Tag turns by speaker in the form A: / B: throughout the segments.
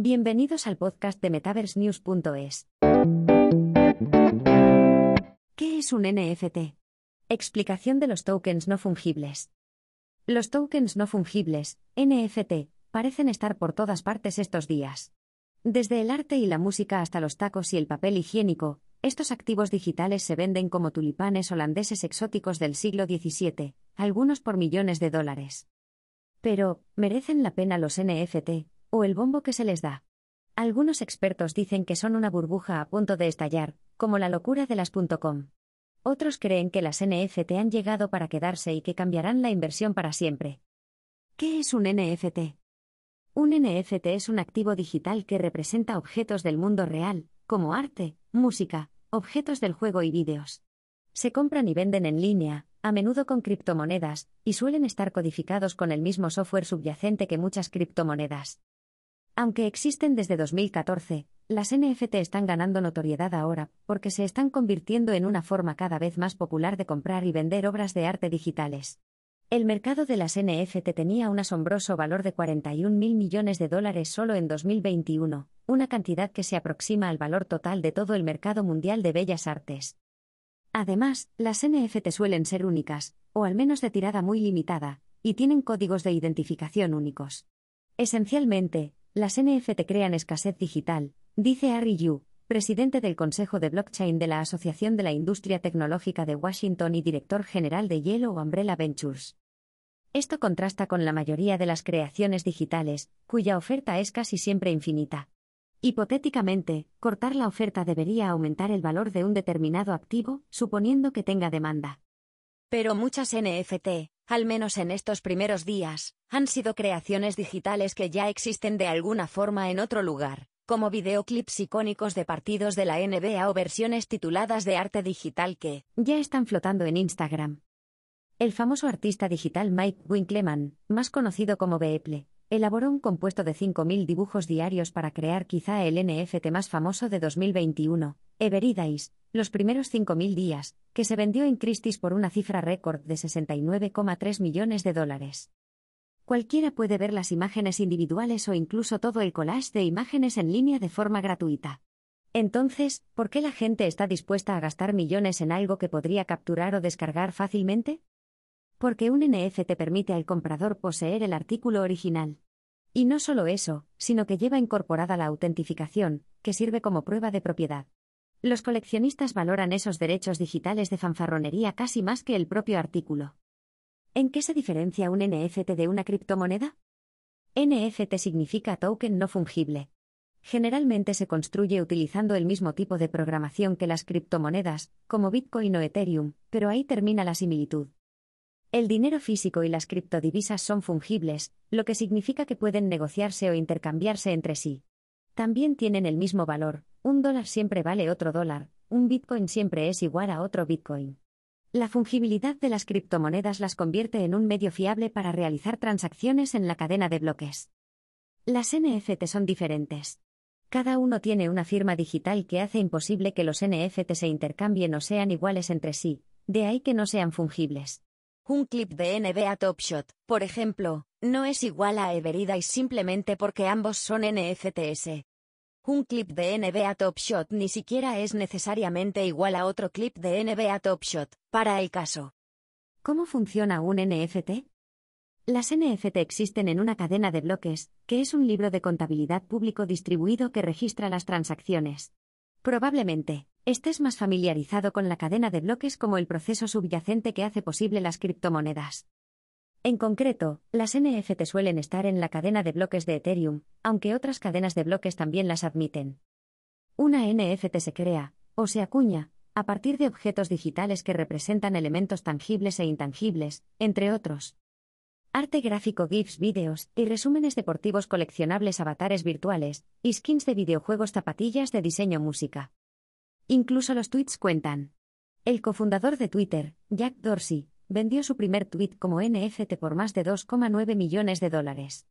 A: Bienvenidos al podcast de MetaverseNews.es. ¿Qué es un NFT? Explicación de los tokens no fungibles. Los tokens no fungibles, NFT, parecen estar por todas partes estos días. Desde el arte y la música hasta los tacos y el papel higiénico, estos activos digitales se venden como tulipanes holandeses exóticos del siglo XVII, algunos por millones de dólares. Pero, ¿merecen la pena los NFT, o el bombo que se les da? Algunos expertos dicen que son una burbuja a punto de estallar, como la locura de las .com. Otros creen que las NFT han llegado para quedarse y que cambiarán la inversión para siempre. ¿Qué es un NFT? Un NFT es un activo digital que representa objetos del mundo real, como arte, música, objetos del juego y vídeos. Se compran y venden en línea, a menudo con criptomonedas, y suelen estar codificados con el mismo software subyacente que muchas criptomonedas. Aunque existen desde 2014, las NFT están ganando notoriedad ahora, porque se están convirtiendo en una forma cada vez más popular de comprar y vender obras de arte digitales. El mercado de las NFT tenía un asombroso valor de 41 mil millones de dólares solo en 2021, una cantidad que se aproxima al valor total de todo el mercado mundial de bellas artes. Además, las NFT suelen ser únicas, o al menos de tirada muy limitada, y tienen códigos de identificación únicos. Esencialmente, las NFT crean escasez digital, dice Harry Yu, presidente del Consejo de Blockchain de la Asociación de la Industria Tecnológica de Washington y director general de Yellow Umbrella Ventures. Esto contrasta con la mayoría de las creaciones digitales, cuya oferta es casi siempre infinita. Hipotéticamente, cortar la oferta debería aumentar el valor de un determinado activo, suponiendo que tenga demanda.
B: Pero muchas NFT, al menos en estos primeros días, han sido creaciones digitales que ya existen de alguna forma en otro lugar, como videoclips icónicos de partidos de la NBA o versiones tituladas de arte digital que
A: ya están flotando en Instagram. El famoso artista digital Mike Winkleman, más conocido como Beeple, elaboró un compuesto de 5.000 dibujos diarios para crear quizá el NFT más famoso de 2021, Everidais, los primeros 5.000 días, que se vendió en Christie's por una cifra récord de 69,3 millones de dólares. Cualquiera puede ver las imágenes individuales o incluso todo el collage de imágenes en línea de forma gratuita. Entonces, ¿por qué la gente está dispuesta a gastar millones en algo que podría capturar o descargar fácilmente? Porque un NFT permite al comprador poseer el artículo original. Y no solo eso, sino que lleva incorporada la autentificación, que sirve como prueba de propiedad. Los coleccionistas valoran esos derechos digitales de fanfarronería casi más que el propio artículo. ¿En qué se diferencia un NFT de una criptomoneda? NFT significa token no fungible. Generalmente se construye utilizando el mismo tipo de programación que las criptomonedas, como Bitcoin o Ethereum, pero ahí termina la similitud. El dinero físico y las criptodivisas son fungibles, lo que significa que pueden negociarse o intercambiarse entre sí. También tienen el mismo valor, un dólar siempre vale otro dólar, un Bitcoin siempre es igual a otro Bitcoin. La fungibilidad de las criptomonedas las convierte en un medio fiable para realizar transacciones en la cadena de bloques. Las NFT son diferentes. Cada uno tiene una firma digital que hace imposible que los NFT se intercambien o sean iguales entre sí, de ahí que no sean fungibles.
B: Un clip de NBA Top Shot, por ejemplo, no es igual a Everidais simplemente porque ambos son NFTs. Un clip de NBA Top Shot ni siquiera es necesariamente igual a otro clip de NBA Top Shot, para el caso.
A: ¿Cómo funciona un NFT? Las NFT existen en una cadena de bloques, que es un libro de contabilidad público distribuido que registra las transacciones. Probablemente, estés más familiarizado con la cadena de bloques como el proceso subyacente que hace posible las criptomonedas. En concreto, las NFT suelen estar en la cadena de bloques de Ethereum, aunque otras cadenas de bloques también las admiten. Una NFT se crea, o se acuña, a partir de objetos digitales que representan elementos tangibles e intangibles, entre otros. Arte gráfico, GIFs, vídeos, y resúmenes deportivos coleccionables, avatares virtuales, y skins de videojuegos, zapatillas de diseño, música. Incluso los tweets cuentan. El cofundador de Twitter, Jack Dorsey, vendió su primer tweet como NFT por más de 2,9 millones de dólares.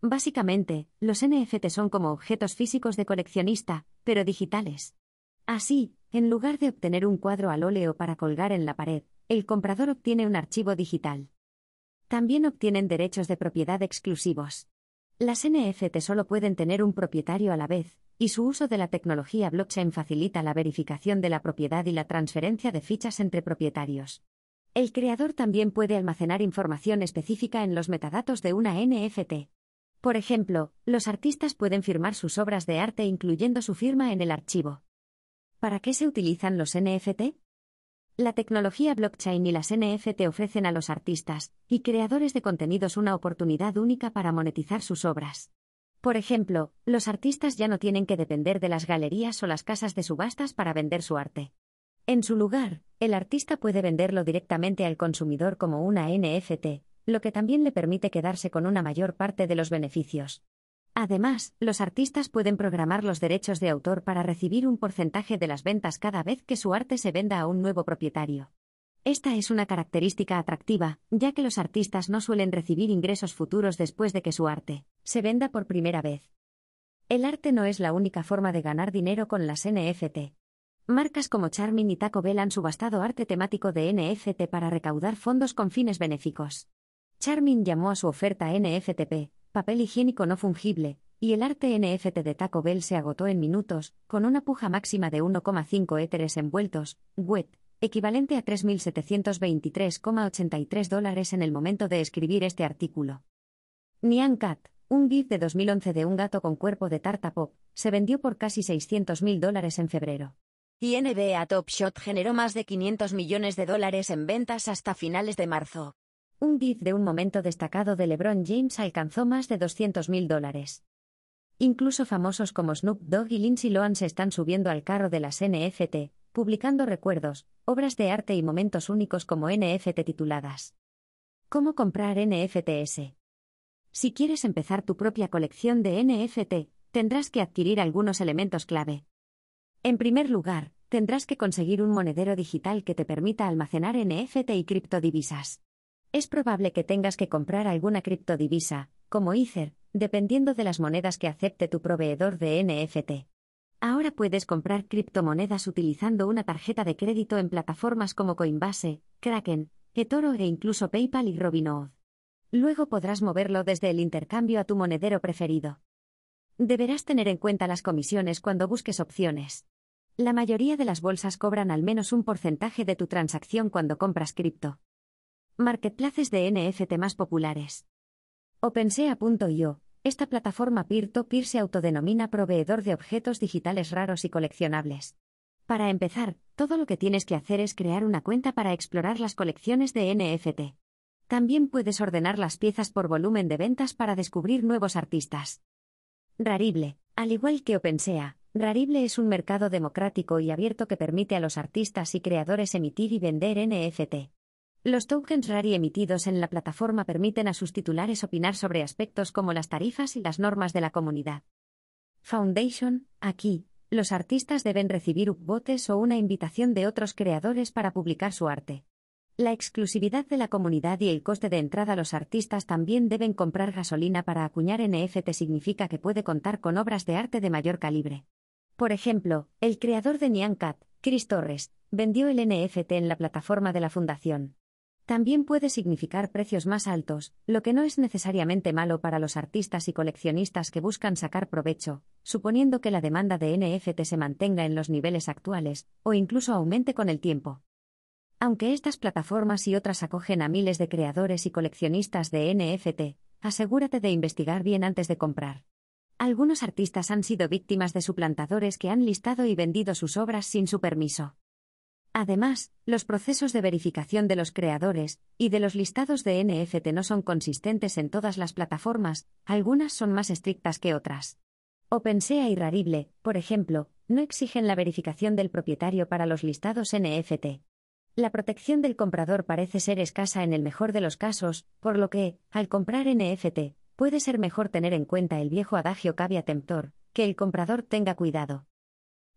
A: Básicamente, los NFT son como objetos físicos de coleccionista, pero digitales. Así, en lugar de obtener un cuadro al óleo para colgar en la pared, el comprador obtiene un archivo digital. También obtienen derechos de propiedad exclusivos. Las NFT solo pueden tener un propietario a la vez, y su uso de la tecnología blockchain facilita la verificación de la propiedad y la transferencia de fichas entre propietarios. El creador también puede almacenar información específica en los metadatos de una NFT. Por ejemplo, los artistas pueden firmar sus obras de arte incluyendo su firma en el archivo. ¿Para qué se utilizan los NFT? La tecnología blockchain y las NFT ofrecen a los artistas y creadores de contenidos una oportunidad única para monetizar sus obras. Por ejemplo, los artistas ya no tienen que depender de las galerías o las casas de subastas para vender su arte. En su lugar, el artista puede venderlo directamente al consumidor como una NFT, lo que también le permite quedarse con una mayor parte de los beneficios. Además, los artistas pueden programar los derechos de autor para recibir un porcentaje de las ventas cada vez que su arte se venda a un nuevo propietario. Esta es una característica atractiva, ya que los artistas no suelen recibir ingresos futuros después de que su arte se venda por primera vez. El arte no es la única forma de ganar dinero con las NFT. Marcas como Charmin y Taco Bell han subastado arte temático de NFT para recaudar fondos con fines benéficos. Charmin llamó a su oferta NFTP, papel higiénico no fungible, y el arte NFT de Taco Bell se agotó en minutos, con una puja máxima de 1,5 éteres envueltos, WET, equivalente a 3.723,83 dólares en el momento de escribir este artículo. Nyan Cat, un GIF de 2011 de un gato con cuerpo de tarta pop, se vendió por casi 600.000 dólares en febrero
B: y NBA Top Shot generó más de 500 millones de dólares en ventas hasta finales de marzo.
A: Un GIF de un momento destacado de LeBron James alcanzó más de 200 mil dólares. Incluso famosos como Snoop Dogg y Lindsay Lohan se están subiendo al carro de las NFT, publicando recuerdos, obras de arte y momentos únicos como NFT tituladas. ¿Cómo comprar NFTs? Si quieres empezar tu propia colección de NFT, tendrás que adquirir algunos elementos clave. En primer lugar, tendrás que conseguir un monedero digital que te permita almacenar NFT y criptodivisas. Es probable que tengas que comprar alguna criptodivisa, como Ether, dependiendo de las monedas que acepte tu proveedor de NFT. Ahora puedes comprar criptomonedas utilizando una tarjeta de crédito en plataformas como Coinbase, Kraken, eToro e incluso PayPal y Robinhood. Luego podrás moverlo desde el intercambio a tu monedero preferido. Deberás tener en cuenta las comisiones cuando busques opciones. La mayoría de las bolsas cobran al menos un porcentaje de tu transacción cuando compras cripto. Marketplaces de NFT más populares. OpenSea.io. Esta plataforma peer-to-peer se autodenomina proveedor de objetos digitales raros y coleccionables. Para empezar, todo lo que tienes que hacer es crear una cuenta para explorar las colecciones de NFT. También puedes ordenar las piezas por volumen de ventas para descubrir nuevos artistas. Rarible. Al igual que OpenSea, Rarible es un mercado democrático y abierto que permite a los artistas y creadores emitir y vender NFT. Los tokens Rari emitidos en la plataforma permiten a sus titulares opinar sobre aspectos como las tarifas y las normas de la comunidad. Foundation, aquí, los artistas deben recibir upvotes o una invitación de otros creadores para publicar su arte. La exclusividad de la comunidad y el coste de entrada Los artistas también deben comprar gasolina para acuñar NFT significa que puede contar con obras de arte de mayor calibre. Por ejemplo, el creador de Nyan Cat, Chris Torres, vendió el NFT en la plataforma de la fundación. También puede significar precios más altos, lo que no es necesariamente malo para los artistas y coleccionistas que buscan sacar provecho, suponiendo que la demanda de NFT se mantenga en los niveles actuales, o incluso aumente con el tiempo. Aunque estas plataformas y otras acogen a miles de creadores y coleccionistas de NFT, asegúrate de investigar bien antes de comprar. Algunos artistas han sido víctimas de suplantadores que han listado y vendido sus obras sin su permiso. Además, los procesos de verificación de los creadores y de los listados de NFT no son consistentes en todas las plataformas, algunas son más estrictas que otras. OpenSea y Rarible, por ejemplo, no exigen la verificación del propietario para los listados NFT. La protección del comprador parece ser escasa en el mejor de los casos, por lo que, al comprar NFT, puede ser mejor tener en cuenta el viejo adagio cavia temptor, que el comprador tenga cuidado.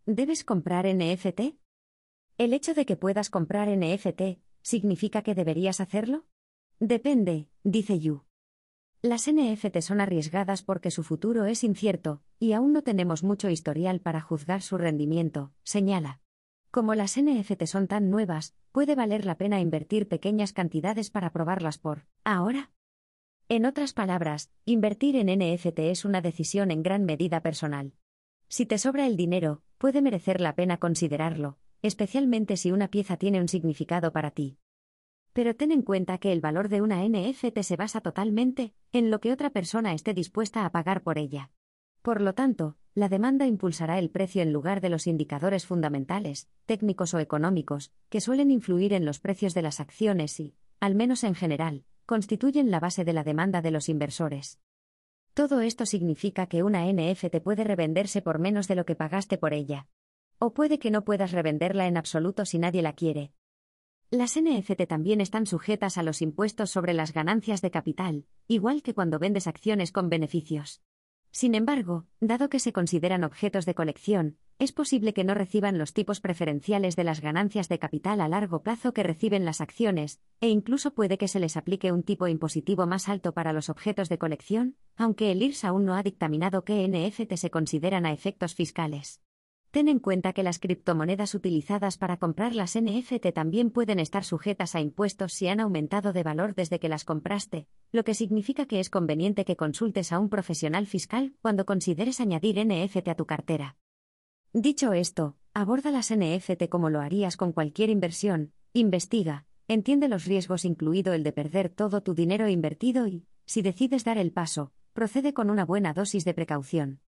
A: ¿Debes comprar NFT? ¿El hecho de que puedas comprar NFT significa que deberías hacerlo? Depende, dice Yu. Las NFT son arriesgadas porque su futuro es incierto, y aún no tenemos mucho historial para juzgar su rendimiento, señala. Como las NFT son tan nuevas, puede valer la pena invertir pequeñas cantidades para probarlas por ahora. En otras palabras, invertir en NFT es una decisión en gran medida personal. Si te sobra el dinero, puede merecer la pena considerarlo, especialmente si una pieza tiene un significado para ti. Pero ten en cuenta que el valor de una NFT se basa totalmente en lo que otra persona esté dispuesta a pagar por ella. Por lo tanto, la demanda impulsará el precio en lugar de los indicadores fundamentales, técnicos o económicos, que suelen influir en los precios de las acciones y, al menos en general, constituyen la base de la demanda de los inversores. Todo esto significa que una NFT puede revenderse por menos de lo que pagaste por ella. O puede que no puedas revenderla en absoluto si nadie la quiere. Las NFT también están sujetas a los impuestos sobre las ganancias de capital, igual que cuando vendes acciones con beneficios. Sin embargo, dado que se consideran objetos de colección, es posible que no reciban los tipos preferenciales de las ganancias de capital a largo plazo que reciben las acciones, e incluso puede que se les aplique un tipo impositivo más alto para los objetos de colección, aunque el IRS aún no ha dictaminado qué NFT se consideran a efectos fiscales. Ten en cuenta que las criptomonedas utilizadas para comprar las NFT también pueden estar sujetas a impuestos si han aumentado de valor desde que las compraste, lo que significa que es conveniente que consultes a un profesional fiscal cuando consideres añadir NFT a tu cartera. Dicho esto, aborda las NFT como lo harías con cualquier inversión, investiga, entiende los riesgos incluido el de perder todo tu dinero invertido y, si decides dar el paso, procede con una buena dosis de precaución.